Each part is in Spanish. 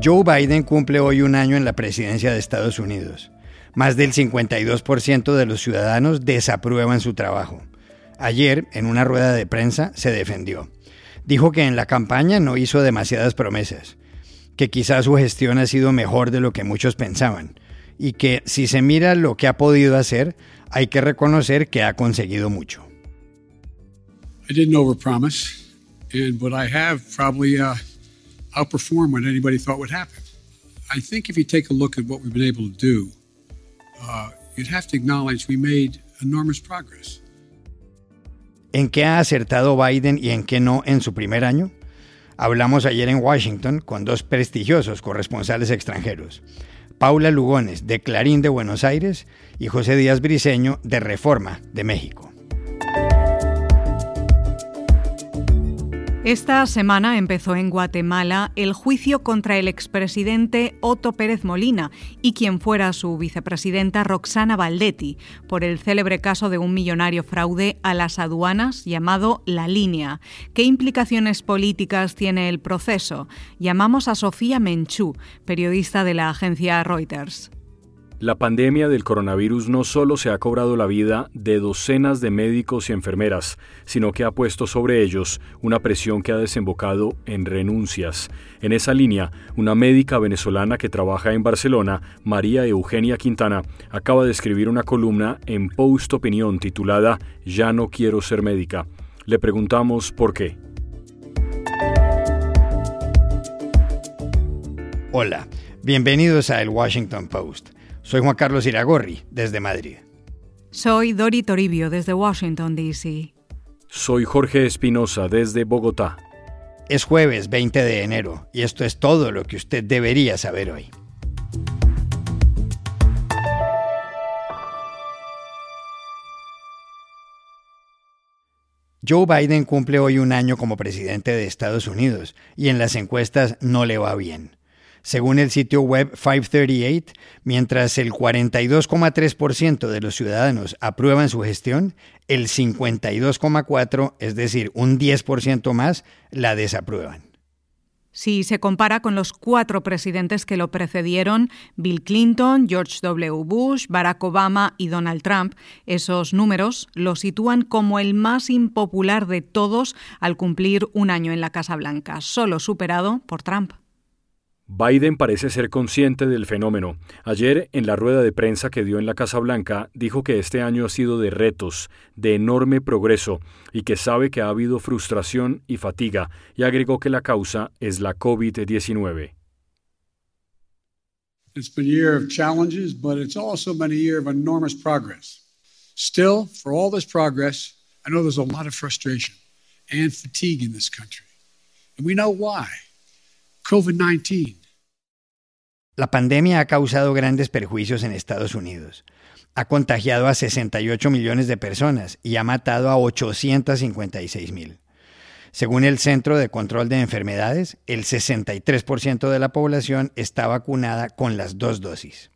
Joe Biden cumple hoy un año en la presidencia de Estados Unidos. Más del 52% de los ciudadanos desaprueban su trabajo. Ayer, en una rueda de prensa, se defendió. Dijo que en la campaña no hizo demasiadas promesas, que quizás su gestión ha sido mejor de lo que muchos pensaban, y que si se mira lo que ha podido hacer, hay que reconocer que ha conseguido mucho. I didn't overpromise, and what I have probably uh, outperformed what anybody thought would happen. I think if you take a look at what we've been able to do, uh, you'd have to acknowledge we made enormous progress. ¿En qué ha acertado Biden y en qué no en su primer año? Hablamos ayer en Washington con dos prestigiosos corresponsales extranjeros, Paula Lugones de Clarín de Buenos Aires y José Díaz Briceño de Reforma de México. Esta semana empezó en Guatemala el juicio contra el expresidente Otto Pérez Molina y quien fuera su vicepresidenta Roxana Valdetti por el célebre caso de un millonario fraude a las aduanas llamado La Línea. ¿Qué implicaciones políticas tiene el proceso? Llamamos a Sofía Menchú, periodista de la agencia Reuters. La pandemia del coronavirus no solo se ha cobrado la vida de docenas de médicos y enfermeras, sino que ha puesto sobre ellos una presión que ha desembocado en renuncias. En esa línea, una médica venezolana que trabaja en Barcelona, María Eugenia Quintana, acaba de escribir una columna en Post Opinión titulada Ya no quiero ser médica. Le preguntamos por qué. Hola, bienvenidos a El Washington Post. Soy Juan Carlos Iragorri, desde Madrid. Soy Dori Toribio, desde Washington, D.C. Soy Jorge Espinosa, desde Bogotá. Es jueves 20 de enero y esto es todo lo que usted debería saber hoy. Joe Biden cumple hoy un año como presidente de Estados Unidos y en las encuestas no le va bien. Según el sitio web 538, mientras el 42,3% de los ciudadanos aprueban su gestión, el 52,4%, es decir, un 10% más, la desaprueban. Si se compara con los cuatro presidentes que lo precedieron, Bill Clinton, George W. Bush, Barack Obama y Donald Trump, esos números lo sitúan como el más impopular de todos al cumplir un año en la Casa Blanca, solo superado por Trump. Biden parece ser consciente del fenómeno. Ayer, en la rueda de prensa que dio en la Casa Blanca, dijo que este año ha sido de retos, de enorme progreso, y que sabe que ha habido frustración y fatiga, y agregó que la causa es la COVID-19. It's been a year of challenges, but it's also been a year of enormous progress. Still, for all this progress, I know there's a lot of frustration and fatigue in this country. And we know why. COVID-19 la pandemia ha causado grandes perjuicios en Estados Unidos. Ha contagiado a 68 millones de personas y ha matado a 856 mil. Según el Centro de Control de Enfermedades, el 63% de la población está vacunada con las dos dosis.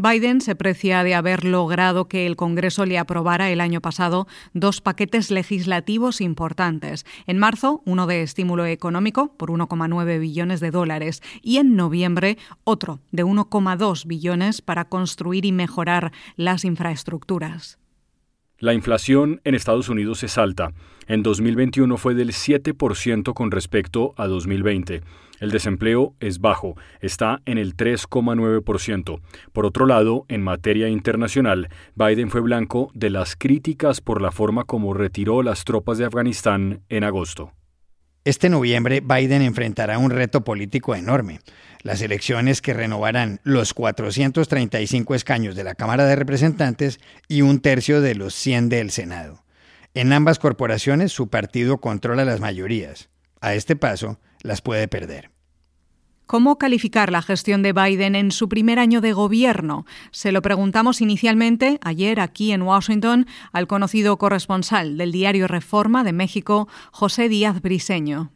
Biden se precia de haber logrado que el Congreso le aprobara el año pasado dos paquetes legislativos importantes. En marzo, uno de estímulo económico por 1,9 billones de dólares y en noviembre otro de 1,2 billones para construir y mejorar las infraestructuras. La inflación en Estados Unidos es alta. En 2021 fue del 7% con respecto a 2020. El desempleo es bajo, está en el 3,9%. Por otro lado, en materia internacional, Biden fue blanco de las críticas por la forma como retiró las tropas de Afganistán en agosto. Este noviembre Biden enfrentará un reto político enorme, las elecciones que renovarán los 435 escaños de la Cámara de Representantes y un tercio de los 100 del Senado. En ambas corporaciones su partido controla las mayorías. A este paso, las puede perder. ¿Cómo calificar la gestión de Biden en su primer año de gobierno? Se lo preguntamos inicialmente ayer aquí en Washington al conocido corresponsal del diario Reforma de México, José Díaz Briseño.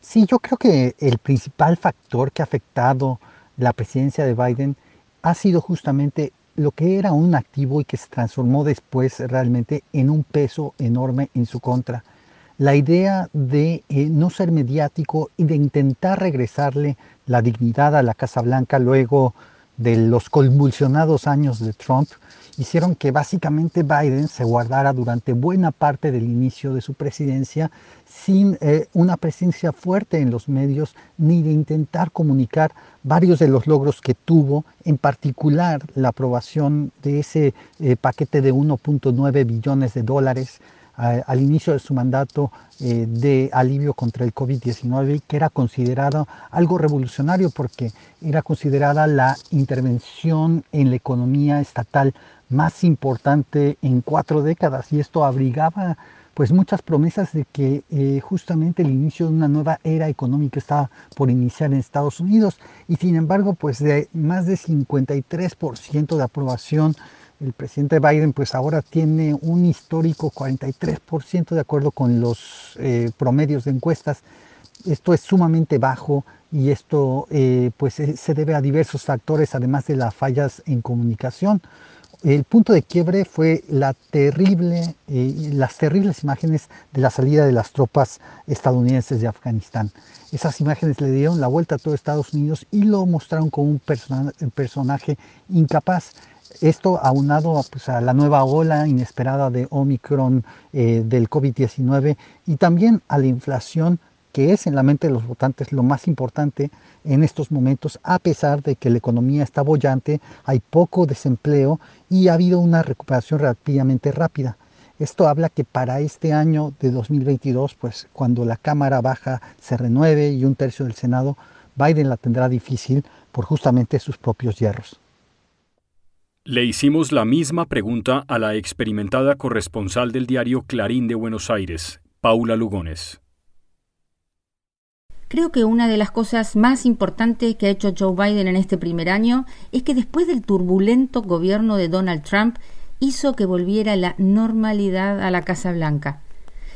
Sí, yo creo que el principal factor que ha afectado la presidencia de Biden ha sido justamente lo que era un activo y que se transformó después realmente en un peso enorme en su contra la idea de eh, no ser mediático y de intentar regresarle la dignidad a la Casa Blanca luego de los convulsionados años de Trump hicieron que básicamente Biden se guardara durante buena parte del inicio de su presidencia sin eh, una presencia fuerte en los medios ni de intentar comunicar varios de los logros que tuvo, en particular la aprobación de ese eh, paquete de 1.9 billones de dólares al inicio de su mandato eh, de alivio contra el COVID-19, que era considerado algo revolucionario porque era considerada la intervención en la economía estatal más importante en cuatro décadas. Y esto abrigaba pues muchas promesas de que eh, justamente el inicio de una nueva era económica estaba por iniciar en Estados Unidos. Y sin embargo pues de más de 53% de aprobación el presidente Biden pues ahora tiene un histórico 43% de acuerdo con los eh, promedios de encuestas esto es sumamente bajo y esto eh, pues se debe a diversos factores además de las fallas en comunicación el punto de quiebre fue la terrible, eh, las terribles imágenes de la salida de las tropas estadounidenses de Afganistán. Esas imágenes le dieron la vuelta a todo Estados Unidos y lo mostraron como un personaje incapaz. Esto aunado pues, a la nueva ola inesperada de Omicron eh, del COVID-19 y también a la inflación que es en la mente de los votantes lo más importante en estos momentos, a pesar de que la economía está bollante, hay poco desempleo y ha habido una recuperación relativamente rápida. Esto habla que para este año de 2022, pues cuando la Cámara Baja se renueve y un tercio del Senado, Biden la tendrá difícil por justamente sus propios hierros. Le hicimos la misma pregunta a la experimentada corresponsal del diario Clarín de Buenos Aires, Paula Lugones. Creo que una de las cosas más importantes que ha hecho Joe Biden en este primer año es que después del turbulento gobierno de Donald Trump hizo que volviera la normalidad a la Casa Blanca.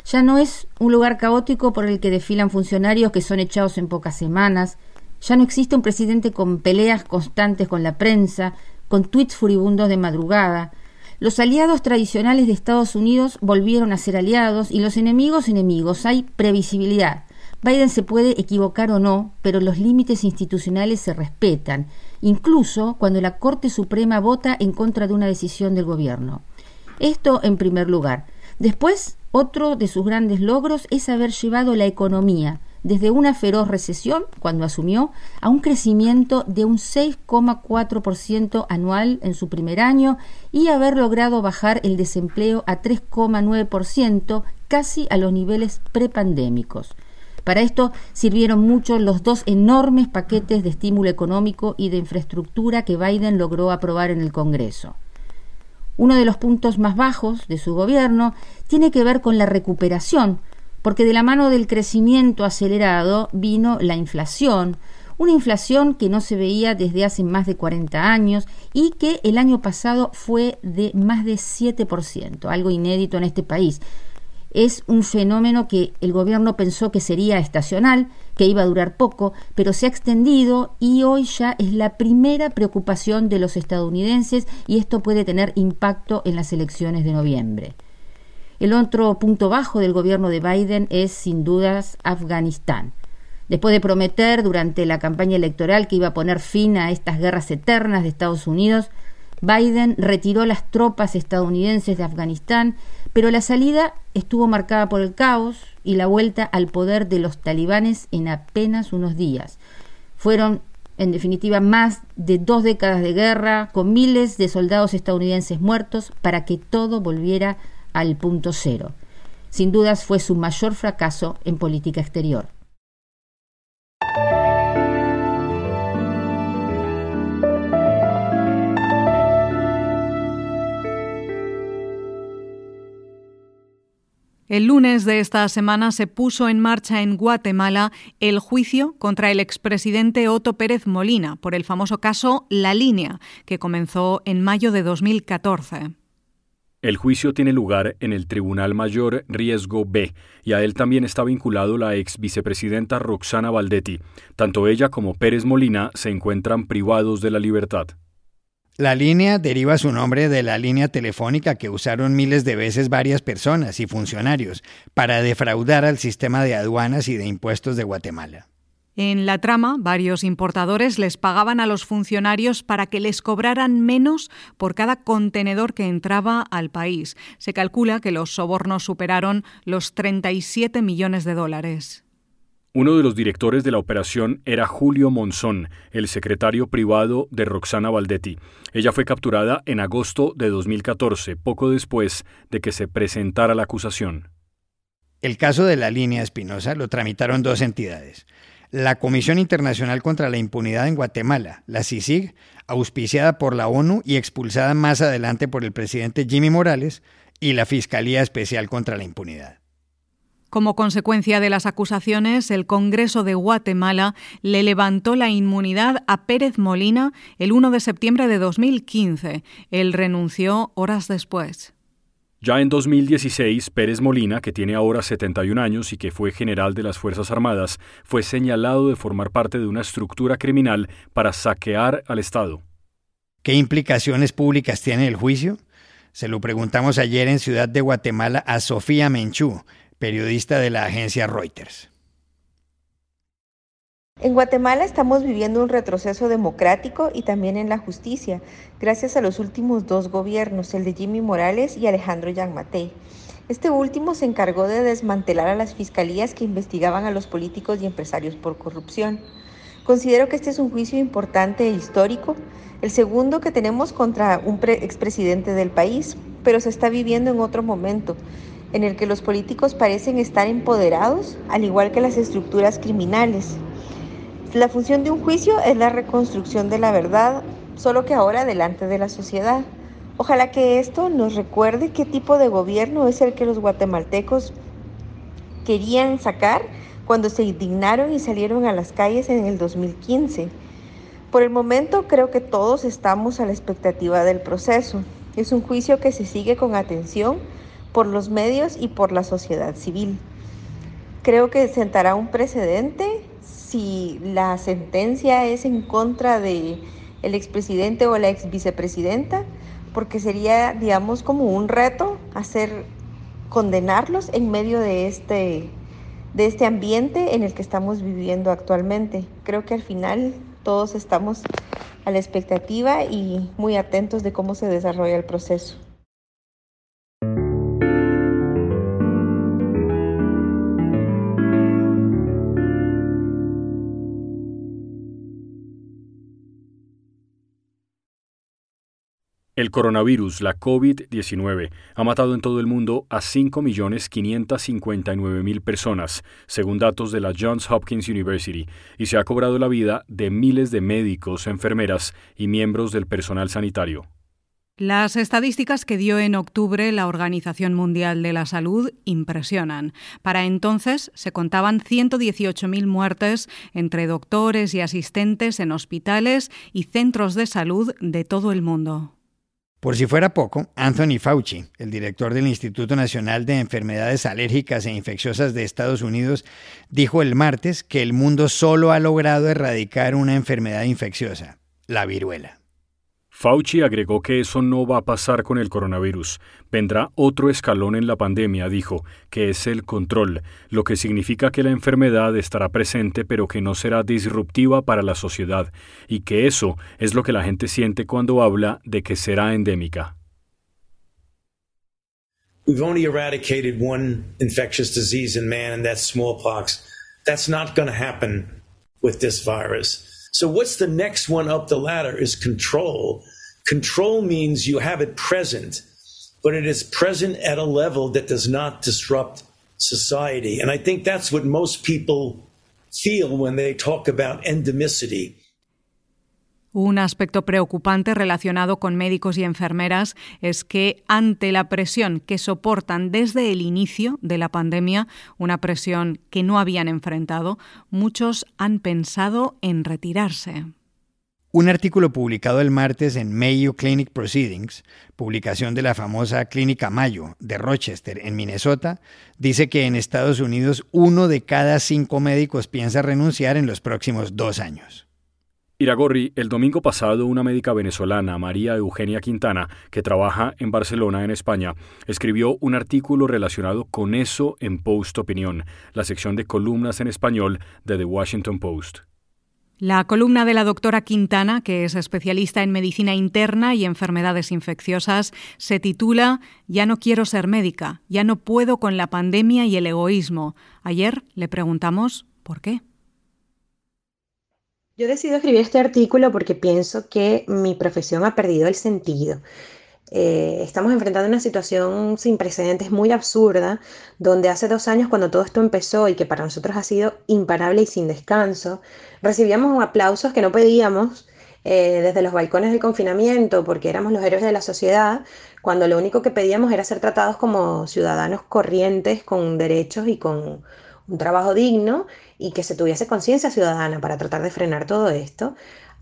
Ya no es un lugar caótico por el que desfilan funcionarios que son echados en pocas semanas, ya no existe un presidente con peleas constantes con la prensa, con tweets furibundos de madrugada. Los aliados tradicionales de Estados Unidos volvieron a ser aliados y los enemigos enemigos. Hay previsibilidad. Biden se puede equivocar o no, pero los límites institucionales se respetan, incluso cuando la Corte Suprema vota en contra de una decisión del gobierno. Esto en primer lugar. Después, otro de sus grandes logros es haber llevado la economía desde una feroz recesión, cuando asumió, a un crecimiento de un 6,4% anual en su primer año y haber logrado bajar el desempleo a 3,9%, casi a los niveles prepandémicos. Para esto sirvieron mucho los dos enormes paquetes de estímulo económico y de infraestructura que Biden logró aprobar en el Congreso. Uno de los puntos más bajos de su gobierno tiene que ver con la recuperación, porque de la mano del crecimiento acelerado vino la inflación, una inflación que no se veía desde hace más de 40 años y que el año pasado fue de más de 7%, algo inédito en este país es un fenómeno que el gobierno pensó que sería estacional, que iba a durar poco, pero se ha extendido y hoy ya es la primera preocupación de los estadounidenses y esto puede tener impacto en las elecciones de noviembre. El otro punto bajo del gobierno de Biden es sin dudas Afganistán. Después de prometer durante la campaña electoral que iba a poner fin a estas guerras eternas de Estados Unidos, Biden retiró las tropas estadounidenses de Afganistán pero la salida estuvo marcada por el caos y la vuelta al poder de los talibanes en apenas unos días. Fueron, en definitiva, más de dos décadas de guerra, con miles de soldados estadounidenses muertos, para que todo volviera al punto cero. Sin dudas fue su mayor fracaso en política exterior. El lunes de esta semana se puso en marcha en Guatemala el juicio contra el expresidente Otto Pérez Molina por el famoso caso La Línea, que comenzó en mayo de 2014. El juicio tiene lugar en el Tribunal Mayor Riesgo B y a él también está vinculado la ex vicepresidenta Roxana Valdetti. Tanto ella como Pérez Molina se encuentran privados de la libertad. La línea deriva su nombre de la línea telefónica que usaron miles de veces varias personas y funcionarios para defraudar al sistema de aduanas y de impuestos de Guatemala. En la trama, varios importadores les pagaban a los funcionarios para que les cobraran menos por cada contenedor que entraba al país. Se calcula que los sobornos superaron los 37 millones de dólares. Uno de los directores de la operación era Julio Monzón, el secretario privado de Roxana Valdetti. Ella fue capturada en agosto de 2014, poco después de que se presentara la acusación. El caso de la línea Espinosa lo tramitaron dos entidades. La Comisión Internacional contra la Impunidad en Guatemala, la CICIG, auspiciada por la ONU y expulsada más adelante por el presidente Jimmy Morales, y la Fiscalía Especial contra la Impunidad. Como consecuencia de las acusaciones, el Congreso de Guatemala le levantó la inmunidad a Pérez Molina el 1 de septiembre de 2015. Él renunció horas después. Ya en 2016, Pérez Molina, que tiene ahora 71 años y que fue general de las Fuerzas Armadas, fue señalado de formar parte de una estructura criminal para saquear al Estado. ¿Qué implicaciones públicas tiene el juicio? Se lo preguntamos ayer en Ciudad de Guatemala a Sofía Menchú, periodista de la agencia Reuters. En Guatemala estamos viviendo un retroceso democrático y también en la justicia, gracias a los últimos dos gobiernos, el de Jimmy Morales y Alejandro Yanmatei. Este último se encargó de desmantelar a las fiscalías que investigaban a los políticos y empresarios por corrupción. Considero que este es un juicio importante e histórico, el segundo que tenemos contra un expresidente del país, pero se está viviendo en otro momento, en el que los políticos parecen estar empoderados, al igual que las estructuras criminales. La función de un juicio es la reconstrucción de la verdad, solo que ahora delante de la sociedad. Ojalá que esto nos recuerde qué tipo de gobierno es el que los guatemaltecos querían sacar cuando se indignaron y salieron a las calles en el 2015. Por el momento creo que todos estamos a la expectativa del proceso. Es un juicio que se sigue con atención por los medios y por la sociedad civil. Creo que sentará un precedente si la sentencia es en contra de el expresidente o la ex vicepresidenta, porque sería, digamos, como un reto hacer condenarlos en medio de este de este ambiente en el que estamos viviendo actualmente. Creo que al final todos estamos a la expectativa y muy atentos de cómo se desarrolla el proceso. El coronavirus, la COVID-19, ha matado en todo el mundo a 5.559.000 personas, según datos de la Johns Hopkins University, y se ha cobrado la vida de miles de médicos, enfermeras y miembros del personal sanitario. Las estadísticas que dio en octubre la Organización Mundial de la Salud impresionan. Para entonces se contaban 118.000 muertes entre doctores y asistentes en hospitales y centros de salud de todo el mundo. Por si fuera poco, Anthony Fauci, el director del Instituto Nacional de Enfermedades Alérgicas e Infecciosas de Estados Unidos, dijo el martes que el mundo solo ha logrado erradicar una enfermedad infecciosa, la viruela. Fauci agregó que eso no va a pasar con el coronavirus. Vendrá otro escalón en la pandemia, dijo, que es el control, lo que significa que la enfermedad estará presente pero que no será disruptiva para la sociedad, y que eso es lo que la gente siente cuando habla de que será endémica. We've only eradicated one infectious disease in man, and that's smallpox. That's not going to happen with this virus. So, what's the next one up the ladder is control. Control means you have it present, but it is present at a level that does not disrupt society. And I think that's what most people feel when they talk about endemicity. Un aspecto preocupante relacionado con médicos y enfermeras es que ante la presión que soportan desde el inicio de la pandemia, una presión que no habían enfrentado, muchos han pensado en retirarse. Un artículo publicado el martes en Mayo Clinic Proceedings, publicación de la famosa Clínica Mayo de Rochester, en Minnesota, dice que en Estados Unidos uno de cada cinco médicos piensa renunciar en los próximos dos años. Iragorri, el domingo pasado una médica venezolana, María Eugenia Quintana, que trabaja en Barcelona, en España, escribió un artículo relacionado con eso en Post Opinión, la sección de columnas en español de The Washington Post. La columna de la doctora Quintana, que es especialista en medicina interna y enfermedades infecciosas, se titula Ya no quiero ser médica, ya no puedo con la pandemia y el egoísmo. Ayer le preguntamos por qué. Yo decido escribir este artículo porque pienso que mi profesión ha perdido el sentido. Eh, estamos enfrentando una situación sin precedentes muy absurda, donde hace dos años cuando todo esto empezó y que para nosotros ha sido imparable y sin descanso, recibíamos aplausos que no pedíamos eh, desde los balcones del confinamiento porque éramos los héroes de la sociedad, cuando lo único que pedíamos era ser tratados como ciudadanos corrientes con derechos y con un trabajo digno y que se tuviese conciencia ciudadana para tratar de frenar todo esto,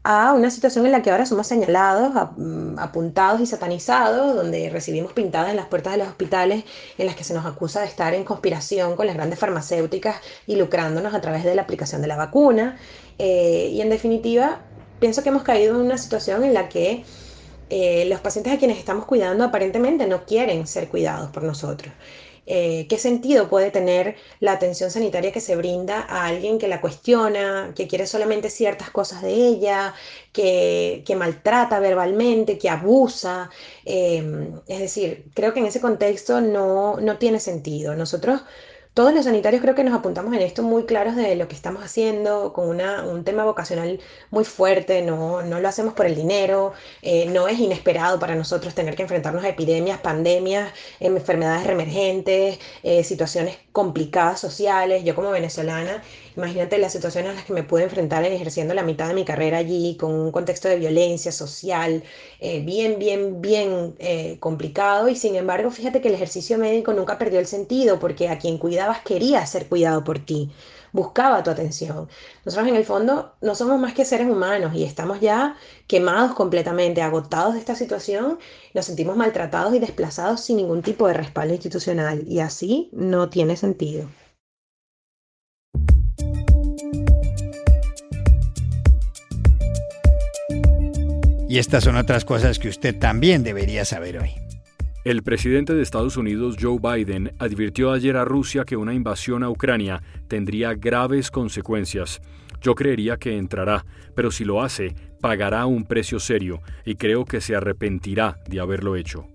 a una situación en la que ahora somos señalados, mm, apuntados y satanizados, donde recibimos pintadas en las puertas de los hospitales en las que se nos acusa de estar en conspiración con las grandes farmacéuticas y lucrándonos a través de la aplicación de la vacuna. Eh, y en definitiva, pienso que hemos caído en una situación en la que eh, los pacientes a quienes estamos cuidando aparentemente no quieren ser cuidados por nosotros. Eh, qué sentido puede tener la atención sanitaria que se brinda a alguien que la cuestiona, que quiere solamente ciertas cosas de ella, que, maltrata verbalmente, que abusa. Em, es decir, creo que en ese contexto no, no tiene sentido. Nosotros todos los sanitarios creo que nos apuntamos en esto muy claros de lo que estamos haciendo, con una, un tema vocacional muy fuerte, no, no lo hacemos por el dinero, eh, no es inesperado para nosotros tener que enfrentarnos a epidemias, pandemias, enfermedades reemergentes, eh, situaciones complicadas sociales. Yo como venezolana, imagínate las situaciones a las que me pude enfrentar ejerciendo la mitad de mi carrera allí, con un contexto de violencia social eh, bien, bien, bien complicado y sin embargo, fíjate que el ejercicio médico nunca perdió el sentido porque a quien cuida quería ser cuidado por ti, buscaba tu atención. Nosotros en el fondo no somos más que seres humanos y estamos ya quemados completamente, agotados de esta situación, nos sentimos maltratados y desplazados sin ningún tipo de respaldo institucional y así no tiene sentido. Y estas son otras cosas que usted también debería saber hoy. El presidente de Estados Unidos, Joe Biden, advirtió ayer a Rusia que una invasión a Ucrania tendría graves consecuencias. Yo creería que entrará, pero si lo hace, pagará un precio serio y creo que se arrepentirá de haberlo hecho.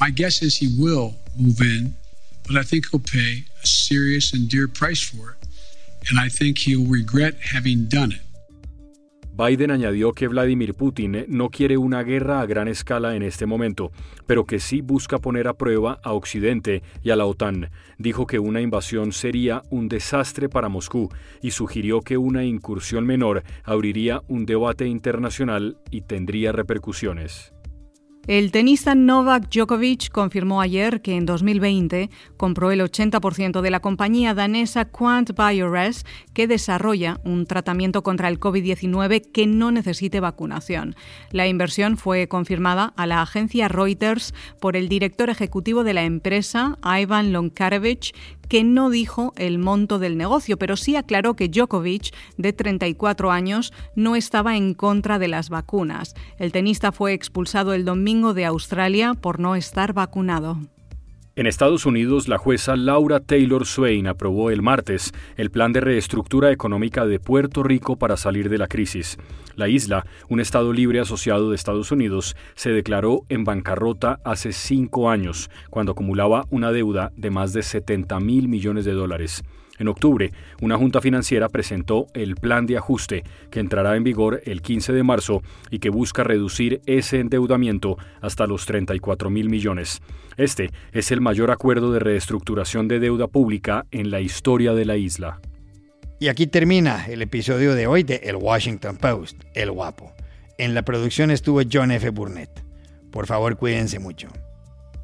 My guess is he will move in, but I think he'll pay a serious and dear price for it, and I think he'll regret having done it. Biden añadió que Vladimir Putin no quiere una guerra a gran escala en este momento, pero que sí busca poner a prueba a Occidente y a la OTAN. Dijo que una invasión sería un desastre para Moscú y sugirió que una incursión menor abriría un debate internacional y tendría repercusiones. El tenista Novak Djokovic confirmó ayer que en 2020 compró el 80% de la compañía danesa Quant Biores, que desarrolla un tratamiento contra el COVID-19 que no necesite vacunación. La inversión fue confirmada a la agencia Reuters por el director ejecutivo de la empresa, Ivan Lonkarevich, que no dijo el monto del negocio, pero sí aclaró que Djokovic, de 34 años, no estaba en contra de las vacunas. El tenista fue expulsado el domingo de Australia por no estar vacunado. En Estados Unidos, la jueza Laura Taylor Swain aprobó el martes el plan de reestructura económica de Puerto Rico para salir de la crisis. La isla, un estado libre asociado de Estados Unidos, se declaró en bancarrota hace cinco años, cuando acumulaba una deuda de más de 70 mil millones de dólares. En octubre, una junta financiera presentó el plan de ajuste que entrará en vigor el 15 de marzo y que busca reducir ese endeudamiento hasta los 34 mil millones. Este es el mayor acuerdo de reestructuración de deuda pública en la historia de la isla. Y aquí termina el episodio de hoy de El Washington Post, El Guapo. En la producción estuvo John F. Burnett. Por favor, cuídense mucho.